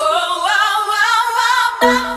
Oh, wow, wow, wow, oh.